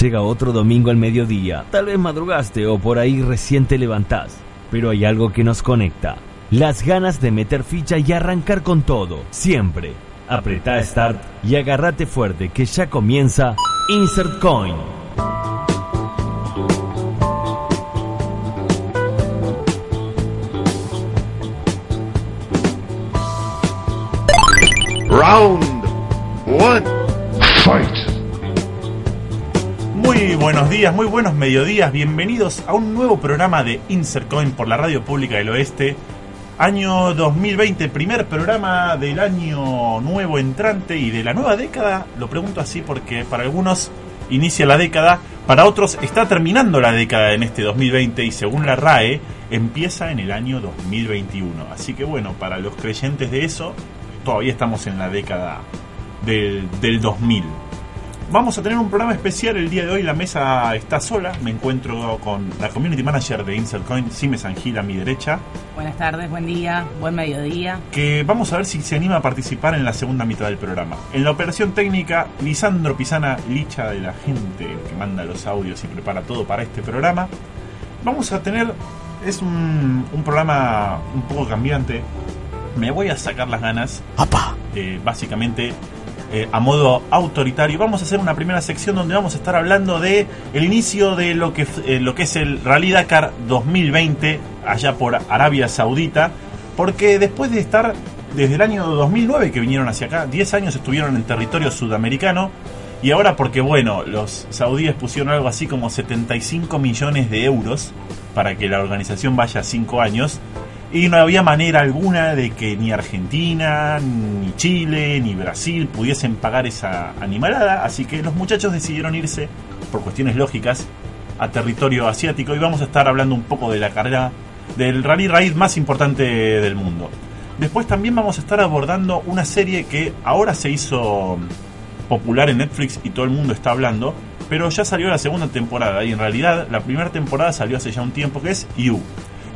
Llega otro domingo al mediodía, tal vez madrugaste o por ahí recién te levantás, pero hay algo que nos conecta. Las ganas de meter ficha y arrancar con todo, siempre. Apretá Start y agárrate fuerte que ya comienza Insert Coin. Round buenos días, muy buenos mediodías, bienvenidos a un nuevo programa de Insert Coin por la Radio Pública del Oeste. Año 2020, primer programa del año nuevo entrante y de la nueva década. Lo pregunto así porque para algunos inicia la década, para otros está terminando la década en este 2020 y según la RAE empieza en el año 2021. Así que bueno, para los creyentes de eso, todavía estamos en la década del, del 2000. Vamos a tener un programa especial el día de hoy. La mesa está sola. Me encuentro con la community manager de Insertcoin, Sime Sangil, a mi derecha. Buenas tardes, buen día, buen mediodía. Que vamos a ver si se anima a participar en la segunda mitad del programa. En la operación técnica, Lisandro Pisana, licha de la gente que manda los audios y prepara todo para este programa. Vamos a tener. Es un, un programa un poco cambiante. Me voy a sacar las ganas. Eh, básicamente eh, a modo autoritario. Vamos a hacer una primera sección donde vamos a estar hablando de el inicio de lo que, eh, lo que es el Rally Dakar 2020 allá por Arabia Saudita, porque después de estar desde el año 2009 que vinieron hacia acá, 10 años estuvieron en territorio sudamericano, y ahora porque bueno, los saudíes pusieron algo así como 75 millones de euros para que la organización vaya 5 años, y no había manera alguna de que ni Argentina, ni Chile, ni Brasil pudiesen pagar esa animalada, así que los muchachos decidieron irse, por cuestiones lógicas, a territorio asiático y vamos a estar hablando un poco de la carrera del rally raid más importante del mundo. Después también vamos a estar abordando una serie que ahora se hizo popular en Netflix y todo el mundo está hablando, pero ya salió la segunda temporada y en realidad la primera temporada salió hace ya un tiempo que es You.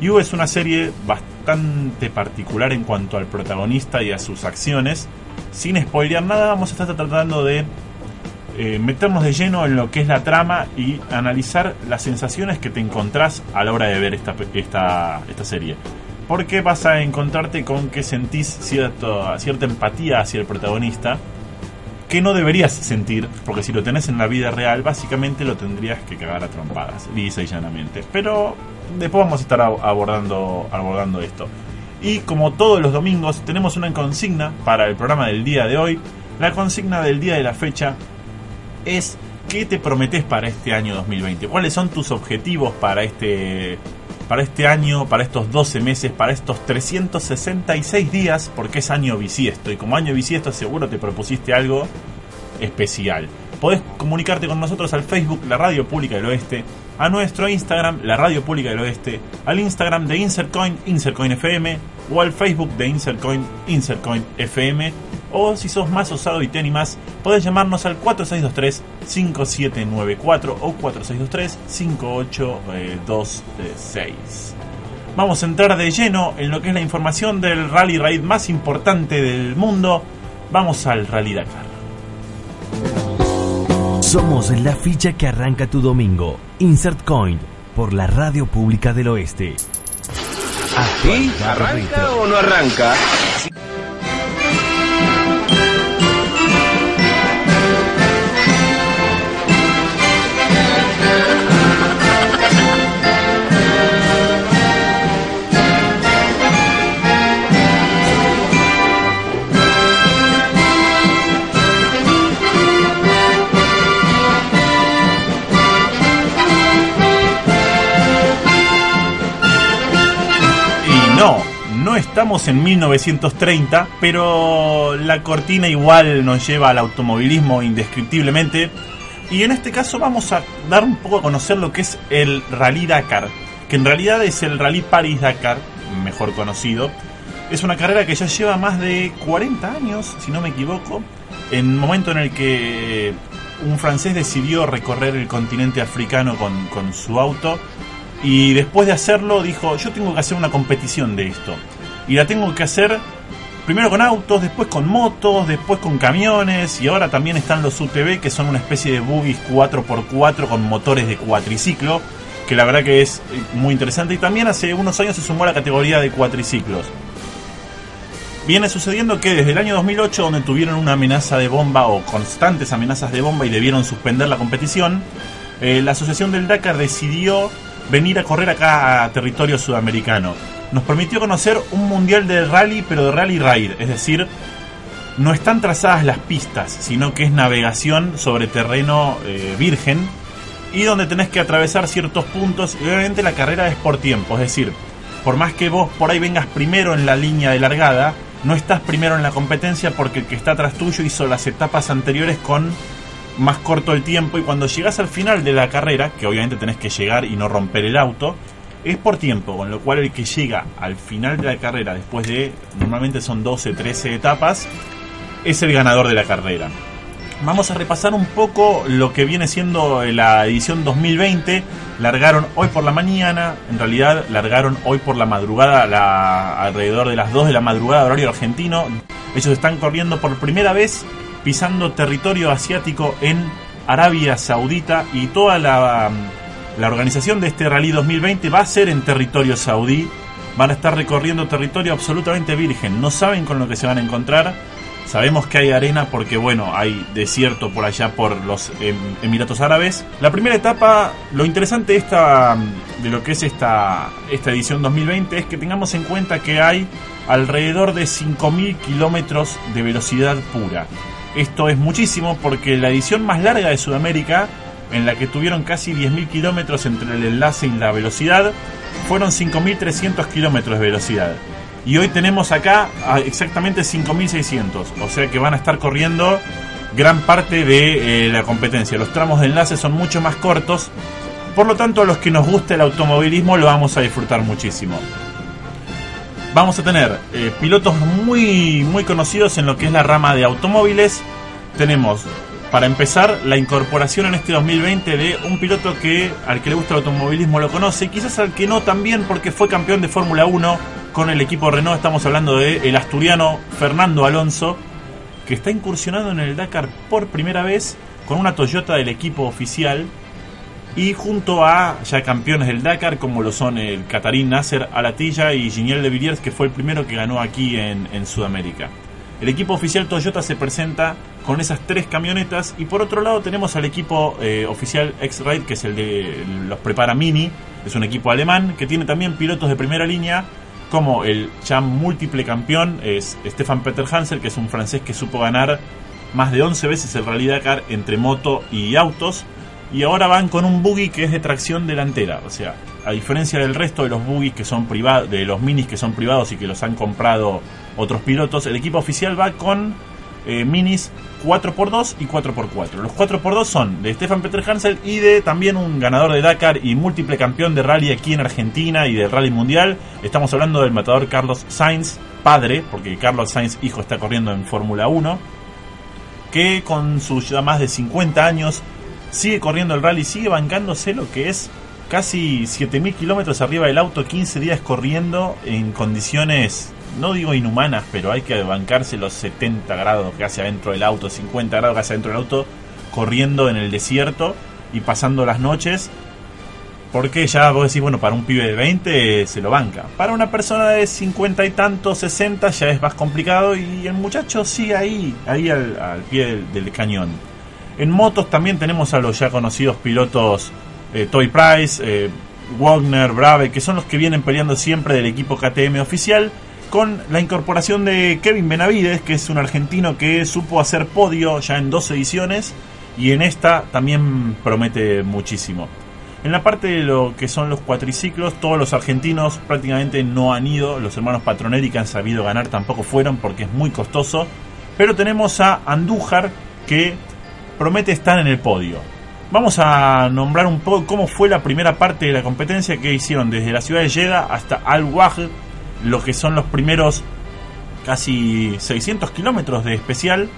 You es una serie bastante particular en cuanto al protagonista y a sus acciones. Sin spoilear nada, vamos a estar tratando de eh, meternos de lleno en lo que es la trama y analizar las sensaciones que te encontrás a la hora de ver esta, esta, esta serie. Porque vas a encontrarte con que sentís cierto, cierta empatía hacia el protagonista que no deberías sentir, porque si lo tenés en la vida real, básicamente lo tendrías que cagar a trompadas, lisa y llanamente. Pero después vamos a estar abordando, abordando esto. Y como todos los domingos, tenemos una consigna para el programa del día de hoy. La consigna del día de la fecha es ¿qué te prometes para este año 2020? ¿Cuáles son tus objetivos para este, para este año, para estos 12 meses, para estos 366 días? Porque es año bisiesto y como año bisiesto seguro te propusiste algo especial. Podés comunicarte con nosotros al Facebook La Radio Pública del Oeste, a nuestro Instagram La Radio Pública del Oeste, al Instagram de Insertcoin, Insertcoin FM, o al Facebook de Insertcoin, Insertcoin FM, o si sos más osado y te animás, podés llamarnos al 4623-5794 o 4623-5826. Vamos a entrar de lleno en lo que es la información del rally raid más importante del mundo. Vamos al Rally Dakar. Somos la ficha que arranca tu domingo. Insert Coin por la Radio Pública del Oeste. ¿Sí? ¿Arranca o no arranca? No estamos en 1930, pero la cortina igual nos lleva al automovilismo indescriptiblemente. Y en este caso vamos a dar un poco a conocer lo que es el Rally Dakar, que en realidad es el Rally Paris Dakar, mejor conocido. Es una carrera que ya lleva más de 40 años, si no me equivoco, en el momento en el que un francés decidió recorrer el continente africano con su auto y después de hacerlo dijo, yo tengo que hacer una competición de esto. Y la tengo que hacer primero con autos, después con motos, después con camiones y ahora también están los UTV que son una especie de buggies 4x4 con motores de cuatriciclo, que la verdad que es muy interesante y también hace unos años se sumó a la categoría de cuatriciclos. Viene sucediendo que desde el año 2008, donde tuvieron una amenaza de bomba o constantes amenazas de bomba y debieron suspender la competición, eh, la Asociación del Dakar decidió venir a correr acá a territorio sudamericano nos permitió conocer un mundial de rally, pero de rally raid, es decir, no están trazadas las pistas, sino que es navegación sobre terreno eh, virgen y donde tenés que atravesar ciertos puntos y obviamente la carrera es por tiempo, es decir, por más que vos por ahí vengas primero en la línea de largada, no estás primero en la competencia porque el que está atrás tuyo hizo las etapas anteriores con más corto el tiempo y cuando llegas al final de la carrera, que obviamente tenés que llegar y no romper el auto, es por tiempo, con lo cual el que llega al final de la carrera, después de, normalmente son 12, 13 etapas, es el ganador de la carrera. Vamos a repasar un poco lo que viene siendo la edición 2020. Largaron hoy por la mañana, en realidad largaron hoy por la madrugada, alrededor de las 2 de la madrugada, horario argentino. Ellos están corriendo por primera vez pisando territorio asiático en Arabia Saudita y toda la la organización de este Rally 2020 va a ser en territorio saudí. Van a estar recorriendo territorio absolutamente virgen. No saben con lo que se van a encontrar. Sabemos que hay arena porque, bueno, hay desierto por allá por los em, Emiratos Árabes. La primera etapa, lo interesante esta, de lo que es esta, esta edición 2020 es que tengamos en cuenta que hay alrededor de 5.000 kilómetros de velocidad pura. Esto es muchísimo porque la edición más larga de Sudamérica en la que tuvieron casi 10.000 kilómetros entre el enlace y la velocidad, fueron 5.300 kilómetros de velocidad. Y hoy tenemos acá exactamente 5.600, o sea que van a estar corriendo gran parte de eh, la competencia. Los tramos de enlace son mucho más cortos, por lo tanto a los que nos gusta el automovilismo lo vamos a disfrutar muchísimo. Vamos a tener eh, pilotos muy, muy conocidos en lo que es la rama de automóviles. Tenemos para empezar, la incorporación en este 2020 de un piloto que al que le gusta el automovilismo lo conoce, quizás al que no también porque fue campeón de Fórmula 1 con el equipo Renault, estamos hablando de asturiano Fernando Alonso, que está incursionando en el Dakar por primera vez con una Toyota del equipo oficial y junto a ya campeones del Dakar como lo son el Catarín Nasser Alatilla y Giniel de Villiers que fue el primero que ganó aquí en Sudamérica. El equipo oficial Toyota se presenta con esas tres camionetas. Y por otro lado tenemos al equipo eh, oficial X-Ride que es el de los prepara Mini, es un equipo alemán que tiene también pilotos de primera línea como el ya múltiple campeón es Stefan Peter Hansel que es un francés que supo ganar más de 11 veces el Rally Dakar entre moto y autos. Y ahora van con un buggy que es de tracción delantera, o sea, a diferencia del resto de los buggies que son privados, de los minis que son privados y que los han comprado otros pilotos, el equipo oficial va con eh, minis 4x2 y 4x4. Los 4x2 son de Stefan Peter Hansel y de también un ganador de Dakar y múltiple campeón de rally aquí en Argentina y del rally mundial. Estamos hablando del matador Carlos Sainz, padre, porque Carlos Sainz hijo está corriendo en Fórmula 1, que con sus ya más de 50 años sigue corriendo el rally, sigue bancándose lo que es casi 7000 kilómetros arriba del auto, 15 días corriendo en condiciones, no digo inhumanas, pero hay que bancarse los 70 grados que hace adentro del auto, 50 grados que hace adentro del auto, corriendo en el desierto y pasando las noches. Porque ya vos decís, bueno, para un pibe de 20 se lo banca. Para una persona de 50 y tanto, 60 ya es más complicado y el muchacho sigue ahí, ahí al, pie del cañón. En motos también tenemos a los ya conocidos pilotos eh, Toy Price, eh, Wagner, Brave, que son los que vienen peleando siempre del equipo KTM oficial, con la incorporación de Kevin Benavides, que es un argentino que supo hacer podio ya en dos ediciones y en esta también promete muchísimo. En la parte de lo que son los cuatriciclos, todos los argentinos prácticamente no han ido, los hermanos Patronelli que han sabido ganar tampoco fueron porque es muy costoso, pero tenemos a Andújar que promete estar en el podio. Vamos a nombrar un poco cómo fue la primera parte de la competencia que hicieron desde la ciudad de Jeddah hasta Al-Wajh, lo que son los primeros casi 600 kilómetros de especial,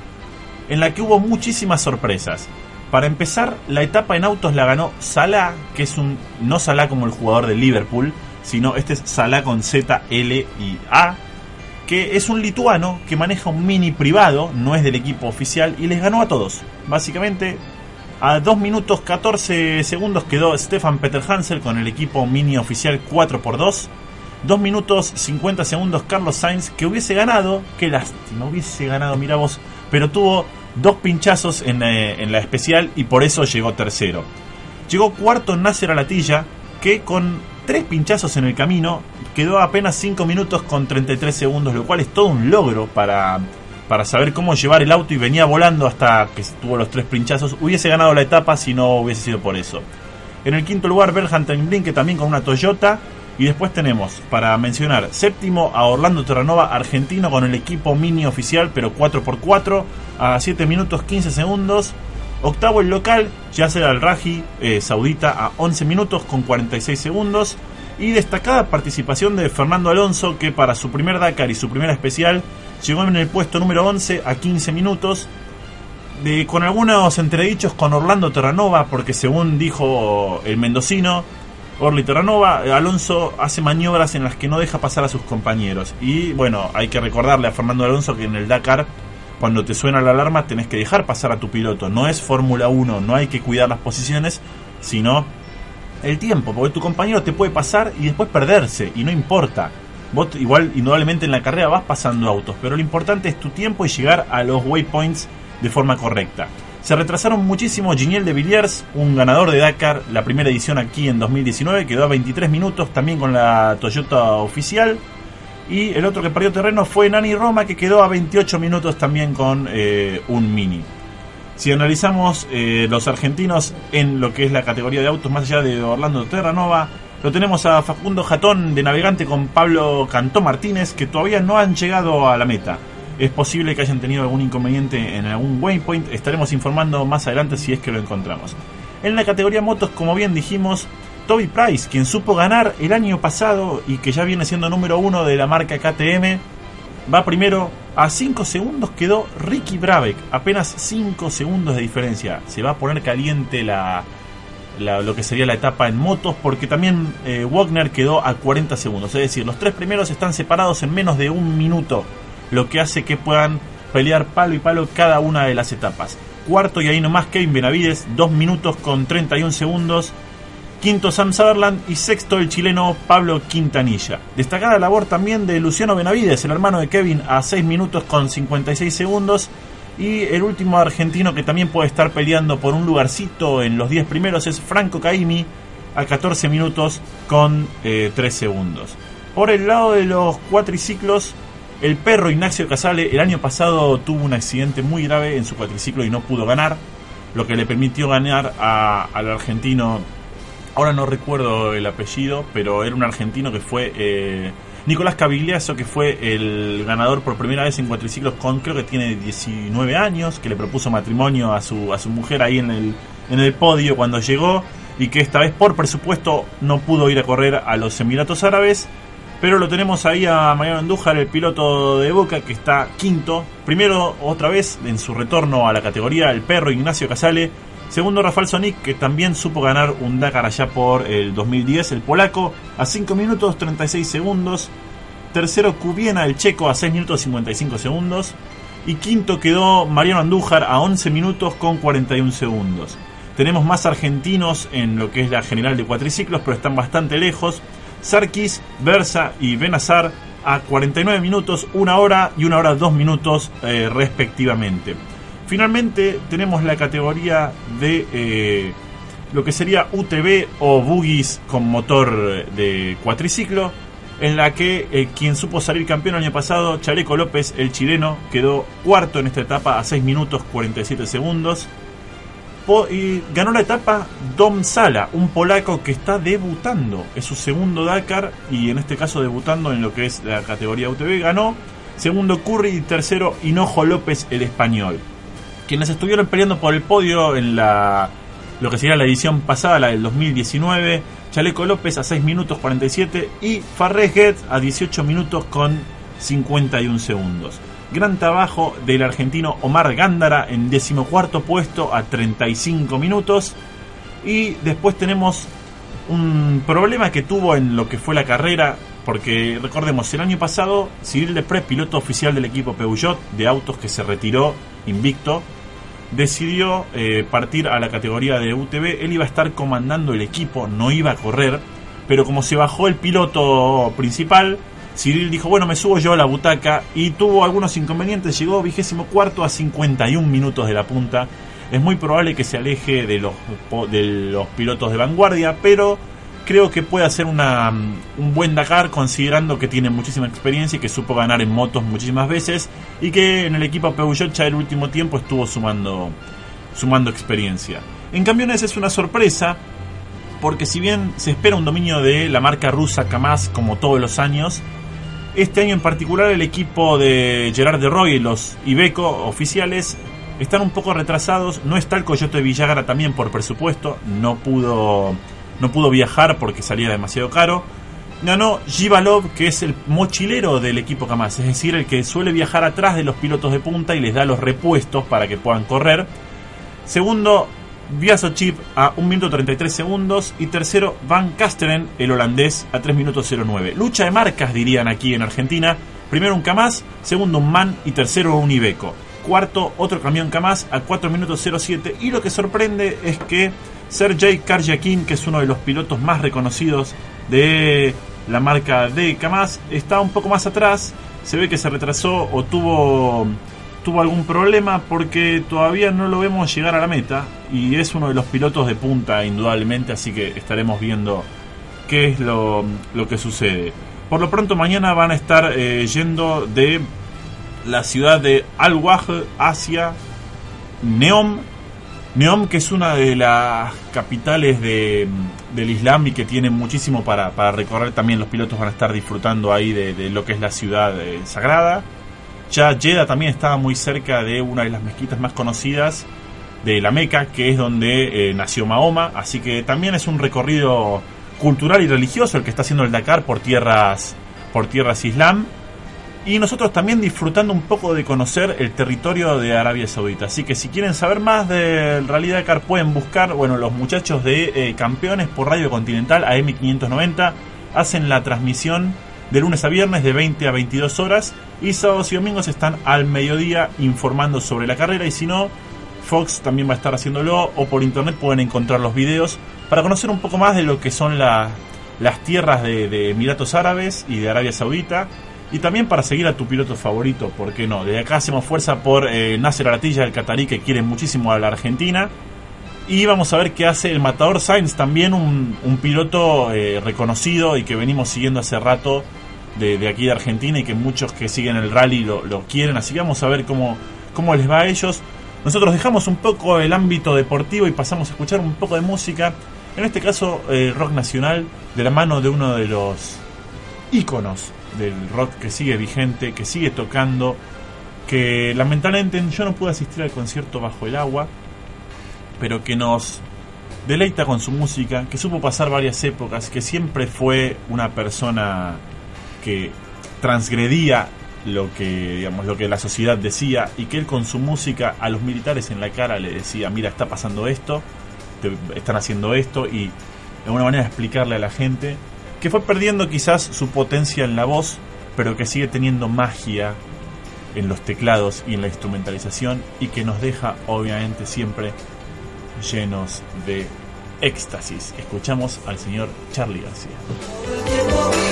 en la que hubo muchísimas sorpresas. Para empezar, la etapa en autos la ganó Salah, que es un no Salah como el jugador de Liverpool, sino este es Salah con Z, L y A, que es un lituano que maneja un mini privado, no es del equipo oficial, y les ganó a todos. Básicamente, a 2 minutos 14 segundos quedó Stefan Peter Hansel con el equipo mini oficial 4x2. 2 minutos 50 segundos Carlos Sainz, que hubiese ganado, qué lástima, hubiese ganado, mira vos, pero tuvo dos pinchazos en, eh, en la especial y por eso llegó tercero. Llegó cuarto Nasser Alatilla, que con tres pinchazos en el camino quedó apenas 5 minutos con 33 segundos, lo cual es todo un logro para, para saber cómo llevar el auto y venía volando hasta que tuvo los tres pinchazos. Hubiese ganado la etapa si no hubiese sido por eso. En el quinto lugar, Berhan Blink, que también con una Toyota. Y después tenemos, para mencionar, séptimo a Orlando Terranova, argentino con el equipo mini oficial, pero 4x4, a 7 minutos 15 segundos. Octavo el local, Yasser Al-Raji, eh, saudita, a 11 minutos con 46 segundos. Y destacada participación de Fernando Alonso, que para su primer Dakar y su primera especial llegó en el puesto número 11 a 15 minutos. De, con algunos entredichos con Orlando Terranova, porque según dijo el mendocino, Orly Terranova, Alonso hace maniobras en las que no deja pasar a sus compañeros. Y bueno, hay que recordarle a Fernando Alonso que en el Dakar, cuando te suena la alarma, tenés que dejar pasar a tu piloto. No es Fórmula 1, no hay que cuidar las posiciones, sino el tiempo, porque tu compañero te puede pasar y después perderse, y no importa. Vos igual, indudablemente en la carrera vas pasando autos, pero lo importante es tu tiempo y llegar a los waypoints de forma correcta. Se retrasaron muchísimo Giniel de Villiers, un ganador de Dakar, la primera edición aquí en 2019, quedó a 23 minutos también con la Toyota oficial. Y el otro que perdió terreno fue Nani Roma, que quedó a 28 minutos también con eh, un Mini. Si analizamos eh, los argentinos en lo que es la categoría de autos, más allá de Orlando Terranova, lo tenemos a Facundo Jatón de navegante con Pablo Cantó Martínez, que todavía no han llegado a la meta. Es posible que hayan tenido algún inconveniente en algún waypoint. Estaremos informando más adelante si es que lo encontramos. En la categoría motos, como bien dijimos, Toby Price, quien supo ganar el año pasado y que ya viene siendo número uno de la marca KTM, va primero. A 5 segundos quedó Ricky Brabeck, apenas 5 segundos de diferencia. Se va a poner caliente la, lo que sería la etapa en motos, porque también eh, Wagner quedó a 40 segundos. Es decir, los tres primeros están separados en menos de un minuto lo que hace que puedan pelear palo y palo cada una de las etapas. Cuarto y ahí nomás Kevin Benavides, 2 minutos con 31 segundos. Quinto Sam Sutherland y sexto el chileno Pablo Quintanilla. Destacada labor también de Luciano Benavides, el hermano de Kevin, a 6 minutos con 56 segundos. Y el último argentino que también puede estar peleando por un lugarcito en los 10 primeros es Franco Caimi, a 14 minutos con 3 eh, segundos. Por el lado de los cuatriciclos, el perro Ignacio Casale el año pasado tuvo un accidente muy grave en su cuatriciclo y no pudo ganar, lo que le permitió ganar al argentino, ahora no recuerdo el apellido, pero era un argentino que fue eh, Nicolás Cavigliaso, que fue el ganador por primera vez en cuatriciclos con, creo que tiene 19 años, que le propuso matrimonio a su, a su mujer ahí en el, en el podio cuando llegó y que esta vez por presupuesto no pudo ir a correr a los Emiratos Árabes pero lo tenemos ahí a Mariano Andújar, el piloto de Boca, que está quinto. Primero, otra vez, en su retorno a la categoría, el perro Ignacio Casale. Segundo, Rafael Sonic, que también supo ganar un Dakar allá por el 2010, el polaco, a 5 minutos 36 segundos. Tercero, Cubiena, el checo, a 6 minutos 55 segundos. Y quinto quedó Mariano Andújar a 11 minutos con 41 segundos. Tenemos más argentinos en lo que es la general de cuatriciclos, pero están bastante lejos. Sarkis, Versa y Benazar a 49 minutos, 1 hora y 1 hora 2 minutos eh, respectivamente. Finalmente tenemos la categoría de eh, lo que sería UTV o buggies con motor de cuatriciclo, en la que eh, quien supo salir campeón el año pasado, Chaleco López, el chileno, quedó cuarto en esta etapa a 6 minutos 47 segundos y ganó la etapa Dom Sala, un polaco que está debutando. Es su segundo Dakar y en este caso debutando en lo que es la categoría UTV. Ganó segundo Curry y tercero Hinojo López, el español. Quienes estuvieron peleando por el podio en la lo que sería la edición pasada, la del 2019. Chaleco López a 6 minutos 47 y Farrejet a 18 minutos con 51 segundos. Gran trabajo del argentino Omar Gándara en decimocuarto puesto a 35 minutos. Y después tenemos un problema que tuvo en lo que fue la carrera. porque recordemos, el año pasado Cyril Deprez, piloto oficial del equipo Peugeot de autos que se retiró invicto, decidió eh, partir a la categoría de UTV. Él iba a estar comandando el equipo, no iba a correr, pero como se bajó el piloto principal, Cyril dijo, bueno, me subo yo a la butaca y tuvo algunos inconvenientes, llegó vigésimo cuarto a 51 minutos de la punta. Es muy probable que se aleje de los, de los pilotos de vanguardia, pero creo que puede hacer una, un buen Dakar considerando que tiene muchísima experiencia y que supo ganar en motos muchísimas veces y que en el equipo Peugeot ya el último tiempo estuvo sumando, sumando experiencia. En camiones es una sorpresa porque si bien se espera un dominio de la marca rusa Kamaz como todos los años, este año en particular el equipo de Gerard de Roy y los Ibeco oficiales están un poco retrasados. No está el Coyote de Villagra también por presupuesto, no pudo no pudo viajar porque salía demasiado caro. Ganó Givalov, que es el mochilero del equipo Kamaz, es decir, el que suele viajar atrás de los pilotos de punta y les da los repuestos para que puedan correr. Segundo, Chip a 1 minuto 33 segundos. Y tercero, Van Kasteren, el holandés, a 3 minutos 09. Lucha de marcas, dirían aquí en Argentina. Primero un Kamaz, segundo un MAN y tercero un Ibeco. Cuarto, otro camión Kamaz a 4 minutos 07. Y lo que sorprende es que Sergei Karjakin, que es uno de los pilotos más reconocidos de la marca de Kamaz, está un poco más atrás. Se ve que se retrasó o tuvo, tuvo algún problema porque todavía no lo vemos llegar a la meta. Y es uno de los pilotos de punta, indudablemente, así que estaremos viendo qué es lo, que sucede. Por lo pronto, mañana van a estar eh, yendo de la ciudad de Al-Waj hacia Neom Neom, que es una de las capitales de, del Islam y que tiene muchísimo para, recorrer, también los pilotos van a estar disfrutando ahí de, lo que es la ciudad eh, sagrada. Ya Jeddah también estaba muy cerca de una de las mezquitas más conocidas de la Meca, que es donde eh, nació Mahoma, así que también es un recorrido cultural y religioso el que está haciendo el Dakar por tierras, por tierras islam. Y nosotros también disfrutando un poco de conocer el territorio de Arabia Saudita. Así que si quieren saber más de Realidad Car pueden buscar, bueno, los muchachos de eh, Campeones por Radio Continental AM590 hacen la transmisión de lunes a viernes de 20 a 22 horas y sábados y domingos están al mediodía informando sobre la carrera y si no, Fox también va a estar haciéndolo o por internet pueden encontrar los videos para conocer un poco más de lo que son las tierras de, de Emiratos Árabes y de Arabia Saudita y también para seguir a tu piloto favorito, ¿por qué no? Desde acá hacemos fuerza por eh, Nasser Aratilla, el catarí, que quiere muchísimo a la Argentina. Y vamos a ver qué hace el Matador Sainz, también un, piloto eh, reconocido y que venimos siguiendo hace rato de, aquí de Argentina y que muchos que siguen el rally lo, quieren. Así que vamos a ver cómo, cómo les va a ellos. Nosotros dejamos un poco el ámbito deportivo y pasamos a escuchar un poco de música. En este caso, eh, rock nacional, de la mano de uno de los íconos del rock que sigue vigente, que sigue tocando, que lamentablemente yo no pude asistir al concierto bajo el agua, pero que nos deleita con su música, que supo pasar varias épocas, que siempre fue una persona que transgredía lo que digamos lo que la sociedad decía y que él con su música a los militares en la cara le decía mira está pasando esto están haciendo esto y de alguna manera explicarle a la gente que fue perdiendo quizás su potencia en la voz, pero que sigue teniendo magia en los teclados y en la instrumentalización y que nos deja obviamente siempre llenos de éxtasis. Escuchamos al señor Charlie García.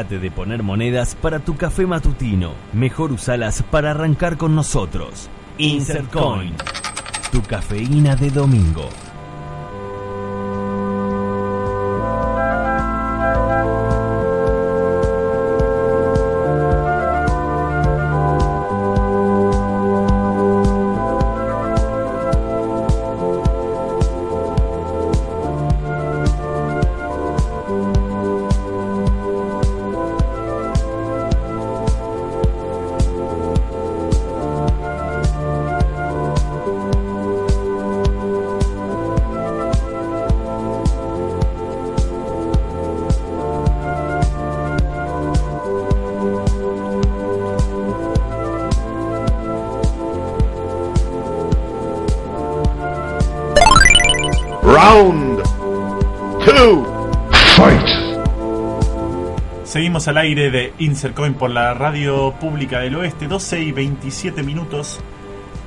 Olvídate de poner monedas para tu café matutino. Mejor usalas para arrancar con nosotros. Insert Coin. Tu cafeína de domingo. Seguimos al aire de Insercoin por la radio pública del oeste, 12 y 27 minutos.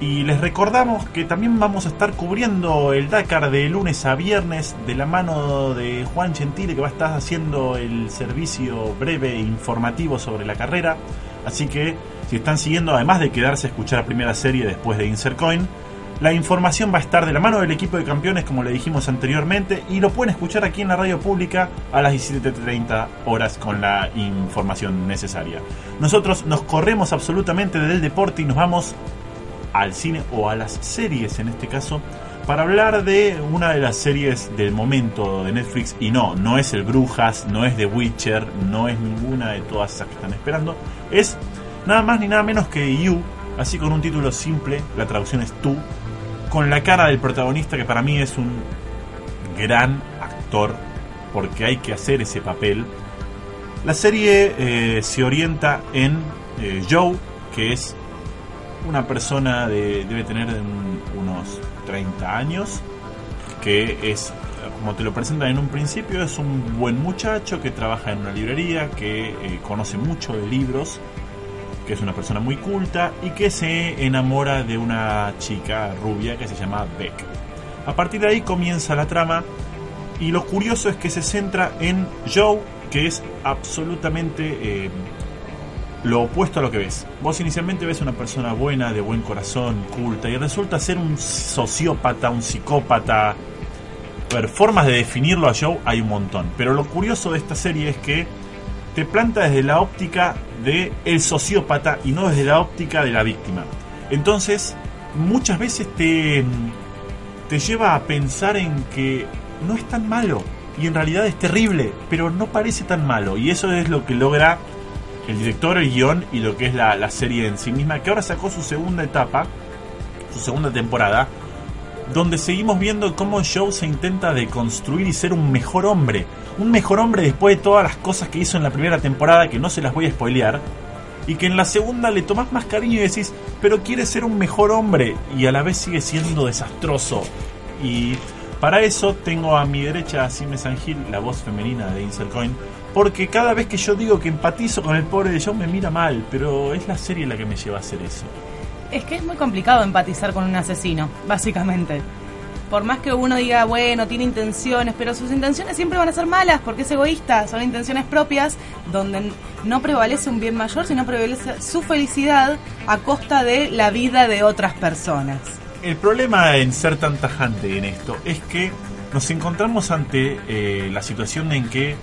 Y les recordamos que también vamos a estar cubriendo el Dakar de lunes a viernes de la mano de Juan Gentile que va a estar haciendo el servicio breve e informativo sobre la carrera. Así que si están siguiendo, además de quedarse a escuchar la primera serie después de Insercoin, la información va a estar de la mano del equipo de campeones, como le dijimos anteriormente, y lo pueden escuchar aquí en la radio pública a las 17.30 horas con la información necesaria. Nosotros nos corremos absolutamente del deporte y nos vamos al cine o a las series en este caso para hablar de una de las series del momento de Netflix y no, no es el Brujas, no es The Witcher, no es ninguna de todas esas que están esperando, es nada más ni nada menos que You, así con un título simple, la traducción es Tú, con la cara del protagonista que para mí es un gran actor porque hay que hacer ese papel. La serie eh, se orienta en eh, Joe, que es una persona de, debe tener unos 30 años, que es, como te lo presentan en un principio, es un buen muchacho que trabaja en una librería, que eh, conoce mucho de libros que es una persona muy culta y que se enamora de una chica rubia que se llama Beck. A partir de ahí comienza la trama y lo curioso es que se centra en Joe, que es absolutamente eh, lo opuesto a lo que ves. Vos inicialmente ves una persona buena, de buen corazón, culta, y resulta ser un sociópata, un psicópata. A ver, formas de definirlo a Joe hay un montón, pero lo curioso de esta serie es que te planta desde la óptica de el sociópata y no desde la óptica de la víctima. Entonces, muchas veces te, te lleva a pensar en que no es tan malo y en realidad es terrible, pero no parece tan malo. Y eso es lo que logra el director, el guion y lo que es la, la serie en sí misma, que ahora sacó su segunda etapa, su segunda temporada, donde seguimos viendo cómo Joe se intenta deconstruir y ser un mejor hombre. Un mejor hombre después de todas las cosas que hizo en la primera temporada, que no se las voy a spoilear. Y que en la segunda le tomás más cariño y decís, pero quiere ser un mejor hombre. Y a la vez sigue siendo desastroso. Y para eso tengo a mi derecha a Sime Sangil, la voz femenina de Inselcoin. Porque cada vez que yo digo que empatizo con el pobre de Joe me mira mal, pero es la serie la que me lleva a hacer eso. Es que es muy complicado empatizar con un asesino, básicamente. Por más que uno diga, bueno, tiene intenciones, pero sus intenciones siempre van a ser malas porque es egoísta, son intenciones propias donde no prevalece un bien mayor, sino prevalece su felicidad a costa de la vida de otras personas. El problema en ser tan tajante en esto es que nos encontramos ante eh, la situación en que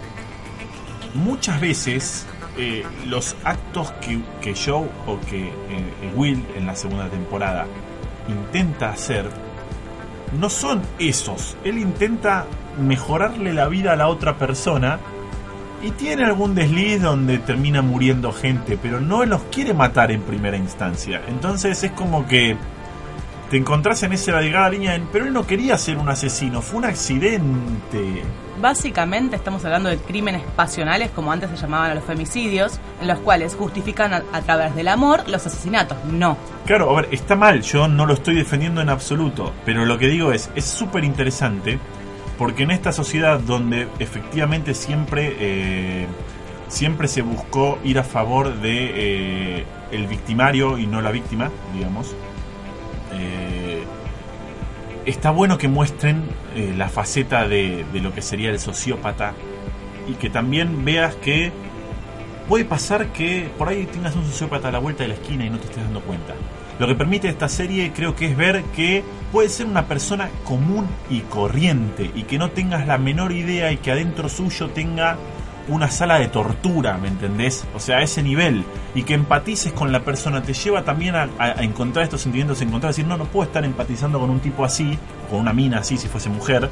muchas veces eh, los actos que, que, Joe o que eh, Will en la segunda temporada intenta hacer no son esos. Él intenta mejorarle la vida a la otra persona y tiene algún desliz donde termina muriendo gente, pero no los quiere matar en primera instancia. Entonces es como que te encontrás en esa delgada línea, pero él no quería ser un asesino, fue un accidente. Básicamente estamos hablando de crímenes pasionales, como antes se llamaban los femicidios, en los cuales justifican a, través del amor los asesinatos. No. Claro, a ver, está mal, yo no lo estoy defendiendo en absoluto, pero lo que digo es, es súper interesante, porque en esta sociedad donde efectivamente siempre... Eh, siempre se buscó ir a favor de eh, el victimario y no la víctima, digamos. Eh, está bueno que muestren la faceta de, lo que sería el sociópata y que también veas que puede pasar que por ahí tengas un sociópata a la vuelta de la esquina y no te estés dando cuenta. Lo que permite esta serie creo que es ver que puede ser una persona común y corriente y que no tengas la menor idea y que adentro suyo tenga una sala de tortura, ¿me entendés? O sea, a ese nivel. Y que empatices con la persona te lleva también a, encontrar estos sentimientos encontrar, decir, no, no puedo estar empatizando con un tipo así, con una mina así si fuese mujer,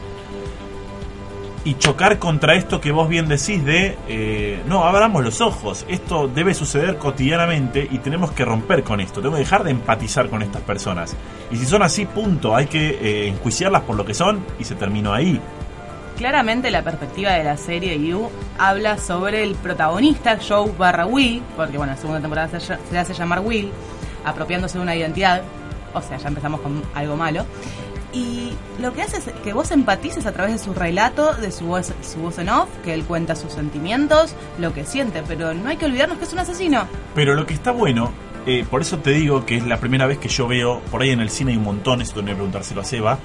y chocar contra esto que vos bien decís de, eh, no, abramos los ojos, esto debe suceder cotidianamente y tenemos que romper con esto, tengo que dejar de empatizar con estas personas. Y si son así, punto, hay que eh, enjuiciarlas por lo que son y se terminó ahí. Claramente la perspectiva de la serie You habla sobre el protagonista Joe barra Will, porque bueno, la segunda temporada se, hace llamar Will, apropiándose de una identidad, o sea, ya empezamos con algo malo. Y lo que hace es que vos empatices a través de su relato, de su voz, en off, que él cuenta sus sentimientos, lo que siente, pero no hay que olvidarnos que es un asesino. Pero lo que está bueno, eh, por eso te digo que es la primera vez que yo veo, por ahí en el cine hay un montón, esto no voy a preguntárselo a Seba,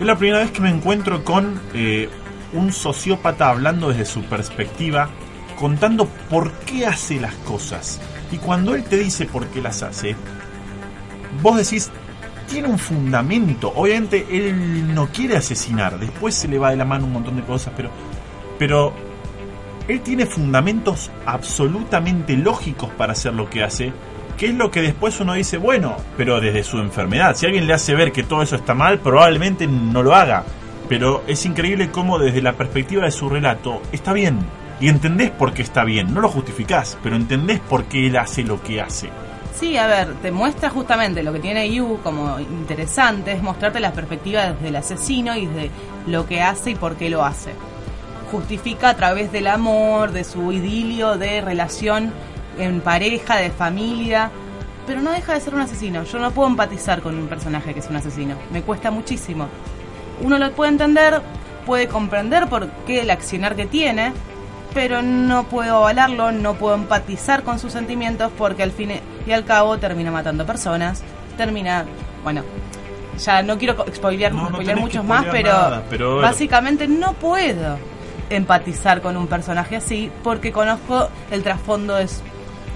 es la primera vez que me encuentro con eh, un sociópata hablando desde su perspectiva, contando por qué hace las cosas. Y cuando él te dice por qué las hace, vos decís, tiene un fundamento. Obviamente él no quiere asesinar, después se le va de la mano un montón de cosas, pero, pero él tiene fundamentos absolutamente lógicos para hacer lo que hace, que es lo que después uno dice, bueno, pero desde su enfermedad, si alguien le hace ver que todo eso está mal, probablemente no lo haga. Pero es increíble cómo desde la perspectiva de su relato está bien. Y entendés por qué está bien, no lo justificás, pero entendés por qué él hace lo que hace. Sí, a ver, te muestra justamente lo que tiene Yu como interesante, es mostrarte la perspectiva desde el asesino y de lo que hace y por qué lo hace. Justifica a través del amor, de su idilio, de relación en pareja, de familia, pero no deja de ser un asesino. Yo no puedo empatizar con un personaje que es un asesino, me cuesta muchísimo. Uno lo puede entender, puede comprender por qué el accionar que tiene, pero no puedo avalarlo, no puedo empatizar con sus sentimientos porque al fin y al cabo termina matando personas, termina, bueno, ya no quiero spoilear, muchos más, pero, básicamente no puedo empatizar con un personaje así porque conozco el trasfondo de,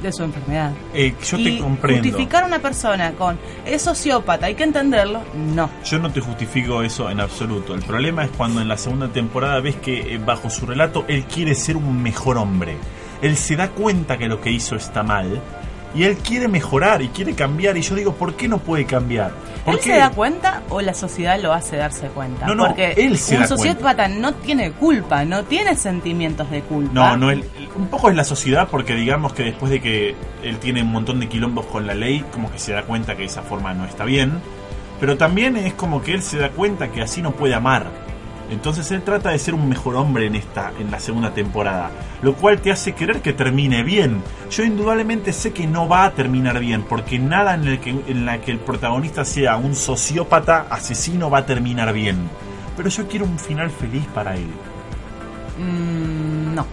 de su enfermedad. Eh, yo te comprendo. Justificar a una persona con es sociópata, hay que entenderlo, no. Yo no te justifico eso en absoluto. El problema es cuando en la segunda temporada ves que eh, bajo su relato él quiere ser un mejor hombre. Él se da cuenta que lo que hizo está mal y él quiere mejorar y quiere cambiar y yo digo, ¿por qué no puede cambiar? ¿Él se da cuenta o la sociedad lo hace darse cuenta? No, no, Porque él se un sociópata no tiene culpa, no tiene sentimientos de culpa. No, no, él, un poco es la sociedad porque digamos que después de que él tiene un montón de quilombos con la ley, como que se da cuenta que esa forma no está bien, pero también es como que él se da cuenta que así no puede amar entonces él trata de ser un mejor hombre en esta, en la segunda temporada, lo cual te hace querer que termine bien. Yo indudablemente sé que no va a terminar bien, porque nada en, el que, en la que el protagonista sea un sociópata asesino va a terminar bien. Pero yo quiero un final feliz para él. Mm, no.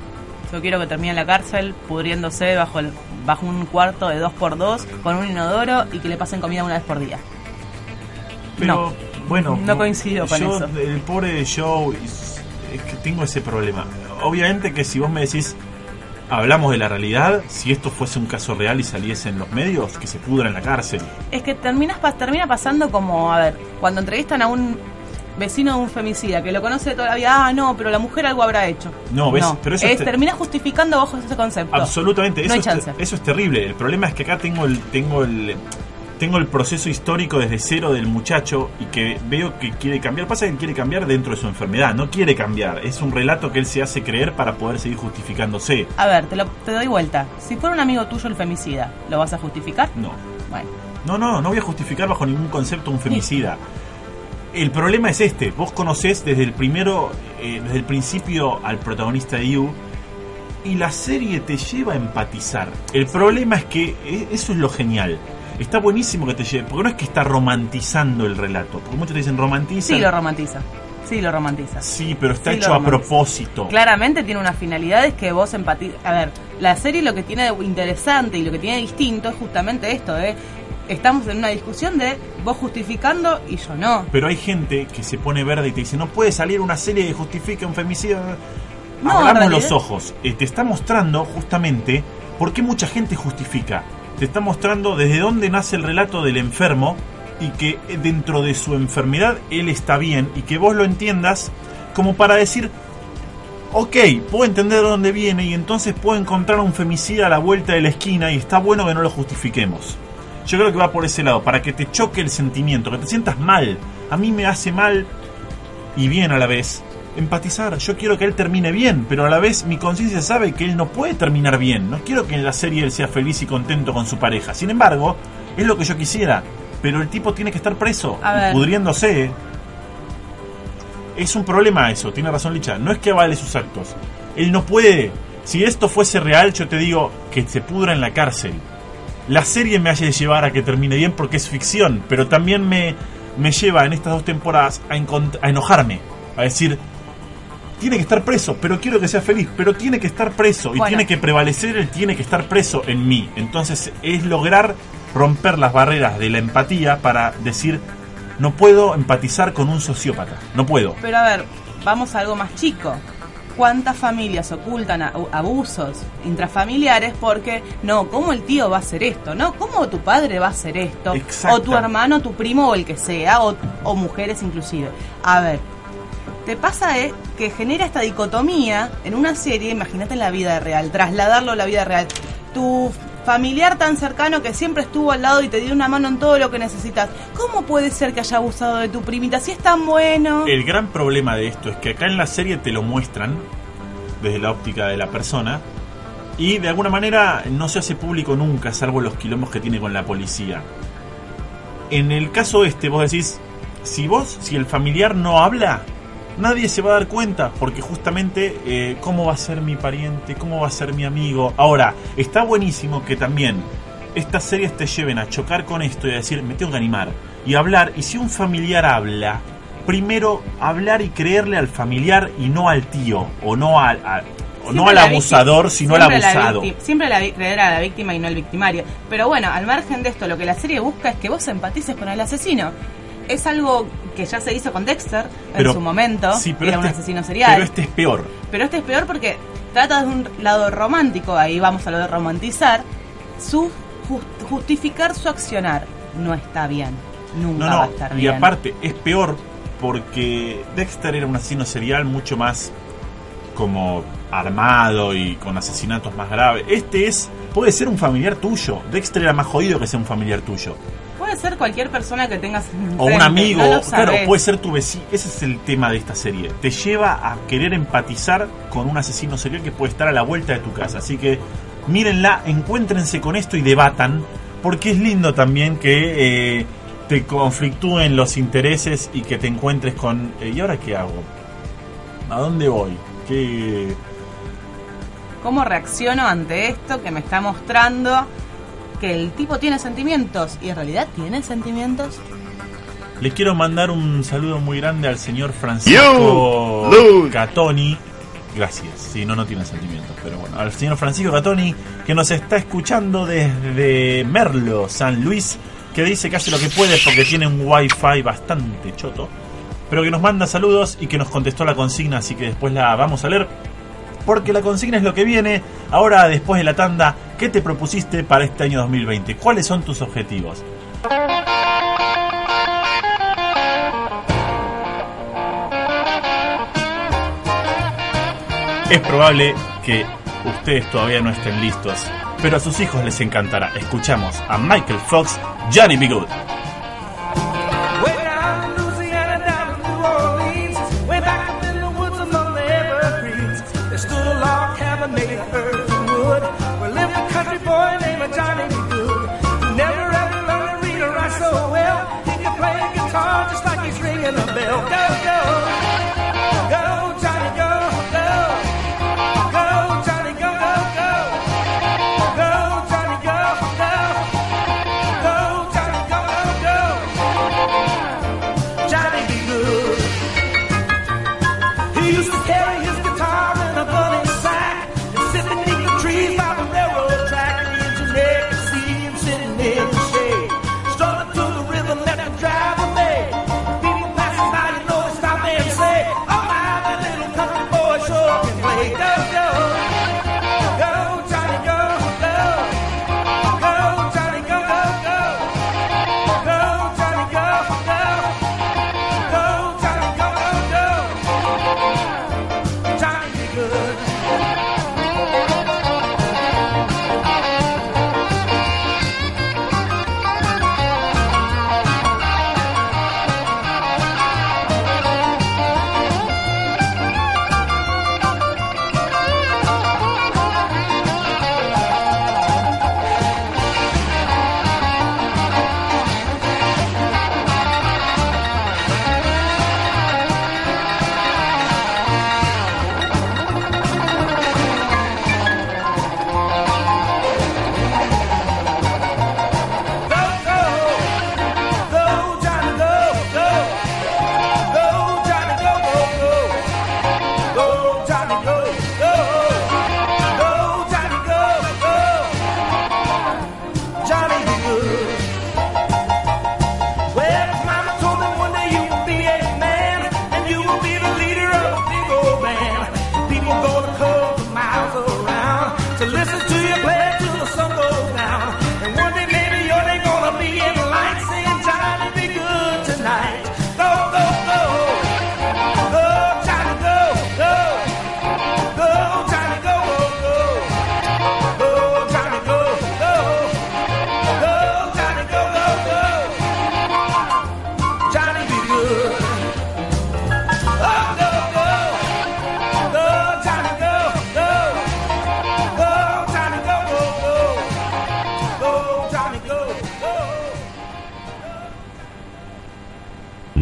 Yo quiero que termine en la cárcel, pudriéndose bajo, bajo un cuarto de 2x2 con un inodoro y que le pasen comida una vez por día. Pero bueno, no coincido con eso. El pobre Joe, es que tengo ese problema. Obviamente que si vos me decís, hablamos de la realidad, si esto fuese un caso real y saliese en los medios, que se pudra en la cárcel. Es que terminas, termina pasando como, a ver, cuando entrevistan a un vecino de un femicida que lo conoce de toda la vida, ah, no, pero la mujer algo habrá hecho. No, ves, pero eso es, termina justificando bajo ese concepto. Absolutamente, eso, es, eso es terrible. El problema es que acá tengo el, tengo el, tengo el proceso histórico desde cero del muchacho y que veo que quiere cambiar. Pasa que quiere cambiar dentro de su enfermedad, no quiere cambiar. Es un relato que él se hace creer para poder seguir justificándose. A ver, te, lo, te doy vuelta. Si fuera un amigo tuyo el femicida, ¿lo vas a justificar? No. Bueno. No, no, no voy a justificar bajo ningún concepto un femicida. El problema es este. Vos conocés desde el primero, eh, desde el principio al protagonista de You y la serie te lleva a empatizar. El problema es que eh, eso es lo genial está buenísimo que te lleve, porque no es que está romantizando el relato, porque muchos te dicen romantiza. Sí, lo romantiza. Sí, lo romantiza. Sí, pero está hecho a propósito. Claramente tiene unas finalidades que vos empatizas. A ver, la serie lo que tiene de interesante y lo que tiene distinto es justamente esto, ¿eh? Estamos en una discusión de vos justificando y yo no. Pero hay gente que se pone verde y te dice, no puede salir una serie que justifique un femicidio. abramos los ojos. Eh, te está mostrando justamente por qué mucha gente justifica. Te está mostrando desde dónde nace el relato del enfermo y que dentro de su enfermedad él está bien y que vos lo entiendas como para decir, ok, puedo entender de dónde viene y entonces puedo encontrar un femicida a la vuelta de la esquina y está bueno que no lo justifiquemos. Yo creo que va por ese lado, para que te choque el sentimiento, que te sientas mal. A mí me hace mal y bien a la vez empatizar. Yo quiero que él termine bien, pero a la vez mi conciencia sabe que él no puede terminar bien. No quiero que en la serie él sea feliz y contento con su pareja. Sin embargo, es lo que yo quisiera. Pero el tipo tiene que estar preso, pudriéndose. Es un problema eso, tiene razón Licha. No es que avale sus actos. Él no puede. Si esto fuese real, yo te digo que se pudra en la cárcel. La serie me hace llevar a que termine bien porque es ficción, pero también me, me lleva en estas dos temporadas a, a enojarme. A decir, tiene que estar preso, pero quiero que sea feliz, pero tiene que estar preso y tiene que prevalecer, él tiene que estar preso en mí. Entonces es lograr romper las barreras de la empatía para decir, no puedo empatizar con un sociópata, no puedo. Pero a ver, vamos a algo más chico. ¿Cuántas familias ocultan abusos intrafamiliares porque, no, ¿cómo el tío va a hacer esto? ¿No? ¿Cómo tu padre va a hacer esto? O tu hermano, tu primo o el que sea, o, o mujeres inclusive. A ver, te pasa eh, que genera esta dicotomía en una serie, imagínate en la vida real, trasladarlo a la vida real. Tu familiar tan cercano que siempre estuvo al lado y te dio una mano en todo lo que necesitas. ¿Cómo puede ser que haya abusado de tu primita si es tan bueno? El gran problema de esto es que acá en la serie te lo muestran desde la óptica de la persona y de alguna manera no se hace público nunca, salvo los quilombos que tiene con la policía. En el caso este, vos decís, si vos, si el familiar no habla, nadie se va a dar cuenta porque justamente eh, cómo va a ser mi pariente, cómo va a ser mi amigo. Ahora, está buenísimo que también estas series te lleven a chocar con esto y a decir, me tengo que animar y hablar. Y si un familiar habla, primero hablar y creerle al familiar y no al tío o no al, no al abusador, sino al abusado. siempre la, creer a la víctima y no al victimario. Pero bueno, al margen de esto, lo que la serie busca es que vos empatices con el asesino es algo que ya se hizo con Dexter en su momento, sí, era un este asesino serial. Pero este es peor. Pero este es peor porque trata de un lado romántico, ahí vamos a lo de romantizar, su justificar su accionar. No está bien, nunca va a estar bien. Y aparte, es peor porque Dexter era un asesino serial mucho más como armado y con asesinatos más graves. Este es, puede ser un familiar tuyo. Dexter era más jodido que ser un familiar tuyo. Puede ser cualquier persona que tengas. O un amigo, claro, puede ser tu vecino. Ese es el tema de esta serie. Te lleva a querer empatizar con un asesino serial que puede estar a la vuelta de tu casa. Así que mírenla, encuéntrense con esto y debatan. Porque es lindo también que eh, te conflictúen los intereses y que te encuentres con. Eh, ¿Y ahora qué hago? ¿A dónde voy? ¿Qué.? ¿Cómo reacciono ante esto que me está mostrando que el tipo tiene sentimientos y en realidad tiene sentimientos. Le quiero mandar un saludo muy grande al señor Francisco Catoni. Gracias, si no, no tiene sentimientos, pero bueno, al señor Francisco Catoni que nos está escuchando desde Merlo, San Luis, que dice que hace lo que puede porque tiene un wifi bastante choto, pero que nos manda saludos y que nos contestó la consigna, así que después la vamos a leer porque la consigna es lo que viene. Ahora, después de la tanda, ¿qué te propusiste para este año 2020? ¿Cuáles son tus objetivos? Es probable que ustedes todavía no estén listos, pero a sus hijos les encantará. Escuchamos a Michael Fox, Johnny B. Good.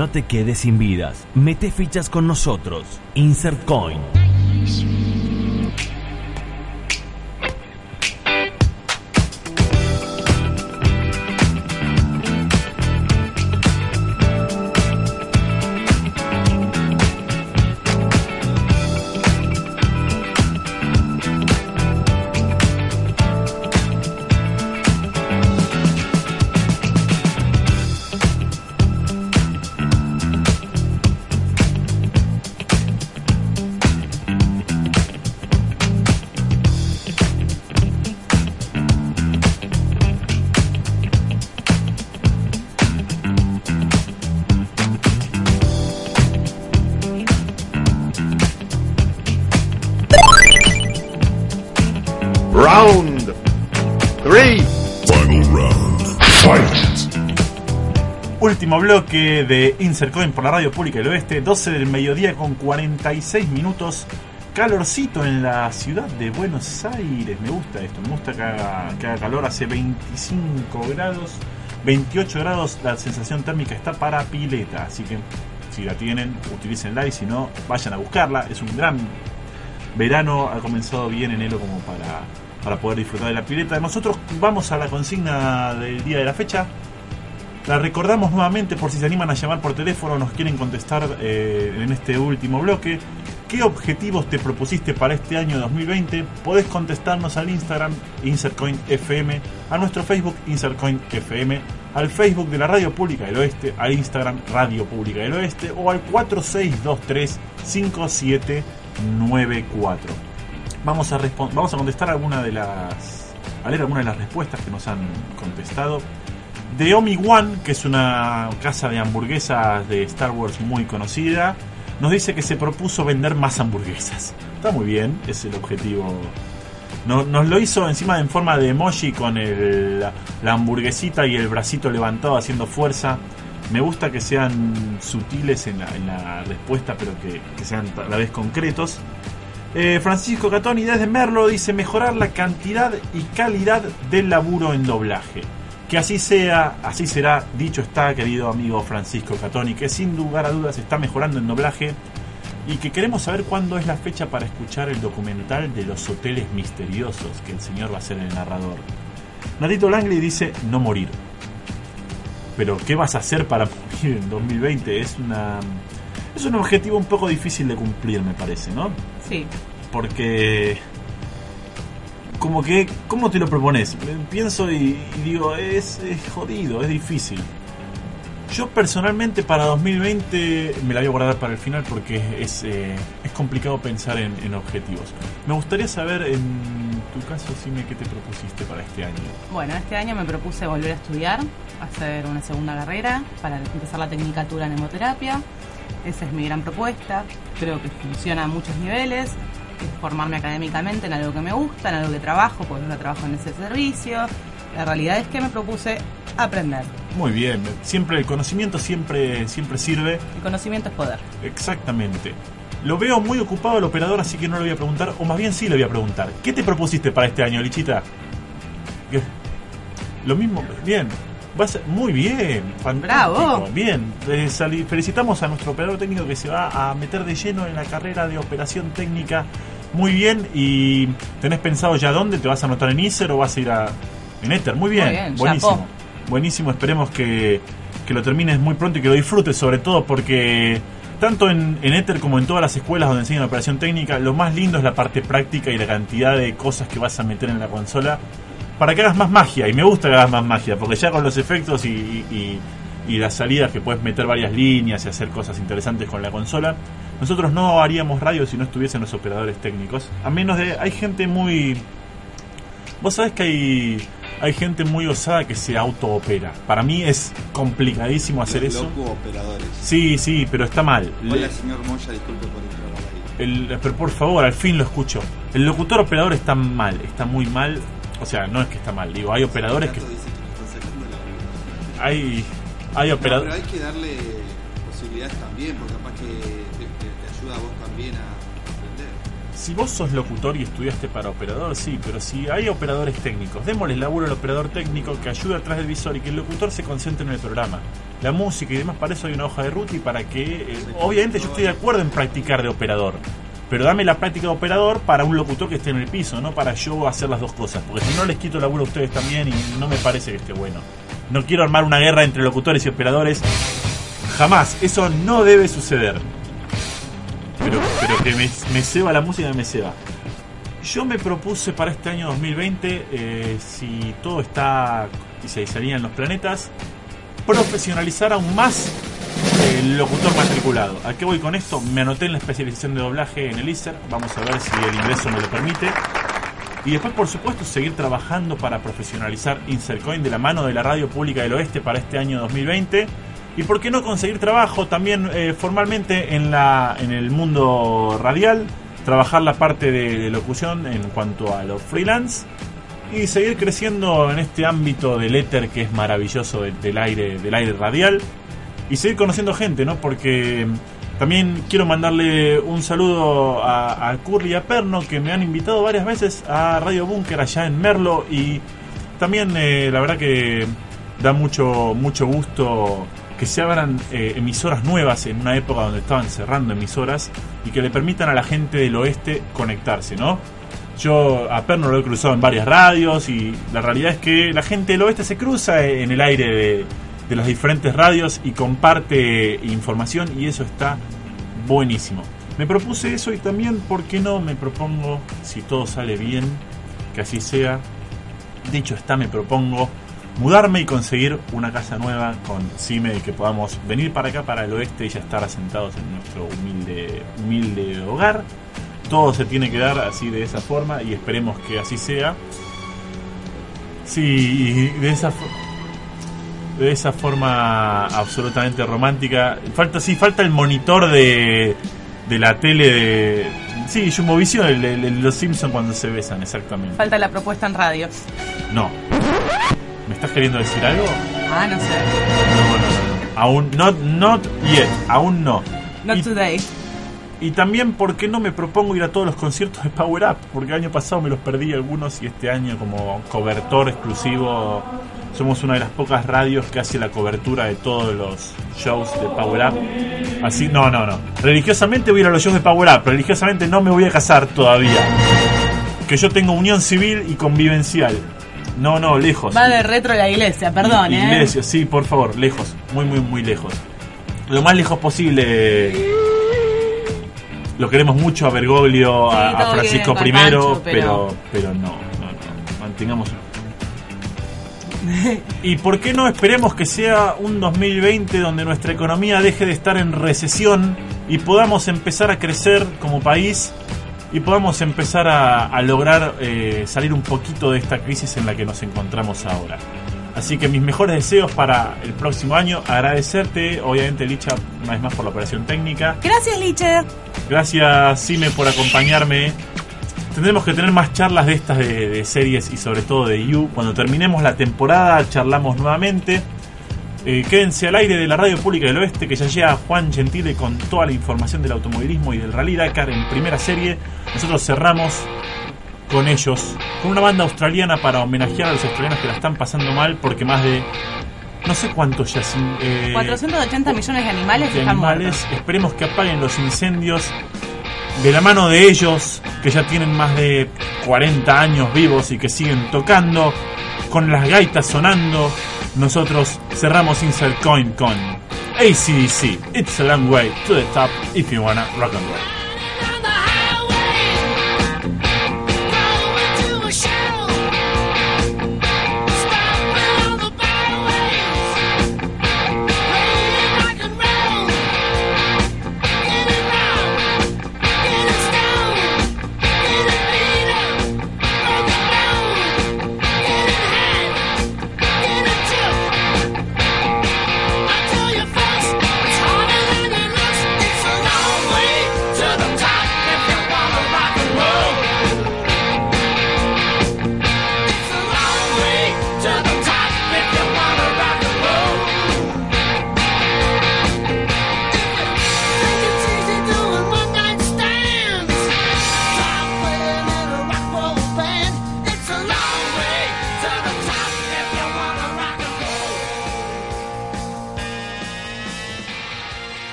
No te quedes sin vidas. Mete fichas con nosotros. Insert Coin. Bloque de Insercoin por la radio pública del oeste, 12 del mediodía con 46 minutos. Calorcito en la ciudad de Buenos Aires. Me gusta esto, me gusta que haga, calor. Hace 25 grados, 28 grados. La sensación térmica está para pileta. Así que si la tienen, utilícenla y si no, vayan a buscarla. Es un gran verano. Ha comenzado bien enero como para, para poder disfrutar de la pileta. Nosotros vamos a la consigna del día de la fecha. La recordamos nuevamente por si se animan a llamar por teléfono, nos quieren contestar eh, en este último bloque. ¿Qué objetivos te propusiste para este año 2020? Podés contestarnos al Instagram InsertCoinFM, a nuestro Facebook InsertCoinFM, al Facebook de la Radio Pública del Oeste, al Instagram Radio Pública del Oeste o al 4623-5794. Vamos a, vamos a contestar alguna de las, a leer de las respuestas que nos han contestado de Omi One, que es una casa de hamburguesas de Star Wars muy conocida, nos dice que se propuso vender más hamburguesas. Está muy bien, es el objetivo. Nos, lo hizo encima en forma de emoji con la, hamburguesita y el bracito levantado haciendo fuerza. Me gusta que sean sutiles en la, respuesta, pero que, sean a la vez concretos. Eh, Francisco Catoni desde Merlo dice mejorar la cantidad y calidad del laburo en doblaje. Que así sea, así será, dicho está, querido amigo Francisco Catoni, que sin lugar a dudas está mejorando en doblaje y que queremos saber cuándo es la fecha para escuchar el documental de los hoteles misteriosos que el señor va a ser el narrador. Nadito Langley dice no morir. Pero ¿qué vas a hacer para morir en 2020? Es una es un objetivo un poco difícil de cumplir, me parece, ¿no? Sí. Porque como que, ¿cómo te lo propones? Pienso y, digo, es, jodido, es difícil. Yo personalmente para 2020 me la voy a guardar para el final porque es, eh, es complicado pensar en, objetivos. Me gustaría saber en tu caso, Sime, ¿qué te propusiste para este año? Bueno, este año me propuse volver a estudiar, hacer una segunda carrera para empezar la tecnicatura en hemoterapia. Esa es mi gran propuesta. Creo que funciona a muchos niveles formarme académicamente en algo que me gusta, en algo que trabajo, porque no trabajo en ese servicio. La realidad es que me propuse aprender. Muy bien, siempre el conocimiento siempre, siempre sirve. El conocimiento es poder. Exactamente. Lo veo muy ocupado el operador, así que no le voy a preguntar, o más bien sí le voy a preguntar. ¿Qué te propusiste para este año, Lichita? Lo mismo, bien. Va a ser muy bien, fantástico. Bravo. Bien, eh, felicitamos a nuestro operador técnico que se va a meter de lleno en la carrera de operación técnica muy bien. ¿Y tenés pensado ya dónde? ¿Te vas a anotar en ISER o vas a ir a en Ether? Muy bien, buenísimo. Buenísimo, esperemos que, que, lo termines muy pronto y que lo disfrutes, sobre todo porque tanto en, en Ether como en todas las escuelas donde enseñan operación técnica, lo más lindo es la parte práctica y la cantidad de cosas que vas a meter en la consola para que hagas más magia. Y me gusta que hagas más magia, porque ya con los efectos y, y las salidas que puedes meter varias líneas y hacer cosas interesantes con la consola, nosotros no haríamos radio si no estuviesen los operadores técnicos. A menos de. Hay gente muy. Vos sabés que hay. Hay gente muy osada que se auto-opera. Para mí es complicadísimo hacer eso. operadores. Sí, sí, pero está mal. Hola, señor Moya, disculpe por el, pero por favor, al fin lo escucho. El locutor operador está mal, está muy mal. O sea, no es que está mal, digo, hay operadores que. Hay, hay operadores. pero hay que darle posibilidades también, porque capaz que si vos sos locutor y estudiaste para operador, sí, pero si hay operadores técnicos, démosle laburo al operador técnico que ayude atrás del visor y que el locutor se concentre en el programa. la música y demás, para eso hay una hoja de ruta y para que, eh, obviamente yo estoy de acuerdo en practicar de operador, pero dame la práctica de operador para un locutor que esté en el piso, no para yo hacer las dos cosas, porque si no les quito laburo a ustedes también y no me parece que esté bueno. No quiero armar una guerra entre locutores y operadores, jamás, eso no debe suceder. Pero, que me, me ceba la música, me ceba. Yo me propuse para este año 2020, eh, si todo está y se salían los planetas, profesionalizar aún más el locutor matriculado. ¿A qué voy con esto? Me anoté en la especialización de doblaje en el ISER, vamos a ver si el ingreso me lo permite. Y después, por supuesto, seguir trabajando para profesionalizar Insercoin de la mano de la Radio Pública del Oeste para este año 2020. Y por qué no conseguir trabajo también eh, formalmente en, la, en el mundo radial trabajar la parte de locución en cuanto a los freelance y seguir creciendo en este ámbito del éter que es maravilloso del aire del aire radial y seguir conociendo gente, ¿no? Porque también quiero mandarle un saludo a, a Curly y a Perno que me han invitado varias veces a Radio Bunker allá en Merlo y también eh, la verdad que da mucho mucho gusto que se abran eh, emisoras nuevas en una época donde estaban cerrando emisoras y que le permitan a la gente del oeste conectarse, ¿no? Yo a Perno lo he cruzado en varias radios y la realidad es que la gente del oeste se cruza en el aire de, de las diferentes radios y comparte información y eso está buenísimo. Me propuse eso y también, ¿por qué no? Me propongo, si todo sale bien, que así sea. Dicho está, me propongo mudarme y conseguir una casa nueva con Cime y que podamos venir para acá, para el oeste y ya estar asentados en nuestro humilde, humilde hogar. Todo se tiene que dar así de esa forma y esperemos que así sea. Sí, de esa de esa forma absolutamente romántica. Falta sí, falta el monitor de, de la tele de sí, Jumbovisión, el, el, el, los Simpsons cuando se besan, exactamente. Falta la propuesta en radio. No. ¿Me estás queriendo decir algo? Ah, no sé. No, no, no. Aún, not, not yet, aún no. Not y, today. Y también, ¿por qué no me propongo ir a todos los conciertos de Power Up? Porque el año pasado me los perdí algunos y este año, como cobertor exclusivo, somos una de las pocas radios que hace la cobertura de todos los shows de Power Up. Así, no, no, no. Religiosamente voy a ir a los shows de Power Up. Religiosamente no me voy a casar todavía. Que yo tengo unión civil y convivencial. No, no, lejos. Va de retro la iglesia, perdón, ¿eh? Iglesia, sí, por favor, lejos. Muy, muy, muy lejos. Lo más lejos posible. Lo queremos mucho a Bergoglio, Sí, a, Francisco I, Pancho, pero, pero- no, no, no. Mantengamos. ¿Y por qué no esperemos que sea un 2020 donde nuestra economía deje de estar en recesión y podamos empezar a crecer como país y podamos empezar a, a lograr eh, salir un poquito de esta crisis en la que nos encontramos ahora? Así que mis mejores deseos para el próximo año. Agradecerte, obviamente, Licha, una vez más por la operación técnica. Gracias, Liche. Gracias, Sime, por acompañarme. Tendremos que tener más charlas de estas de, series y sobre todo de You. Cuando terminemos la temporada, charlamos nuevamente. Eh, quédense al aire de la Radio Pública del Oeste, que ya llega Juan Gentile con toda la información del automovilismo y del Rally Dakar en primera serie. Nosotros cerramos con ellos, con una banda australiana para homenajear a los australianos que la están pasando mal, porque más de no sé cuántos ya sin, eh, 480 millones de animales de animales. Esperemos que apaguen los incendios de la mano de ellos, que ya tienen más de 40 años vivos y que siguen tocando, con las gaitas sonando. Nosotros cerramos Insert Coin con ACDC. It's a long way to the top if you wanna rock and roll.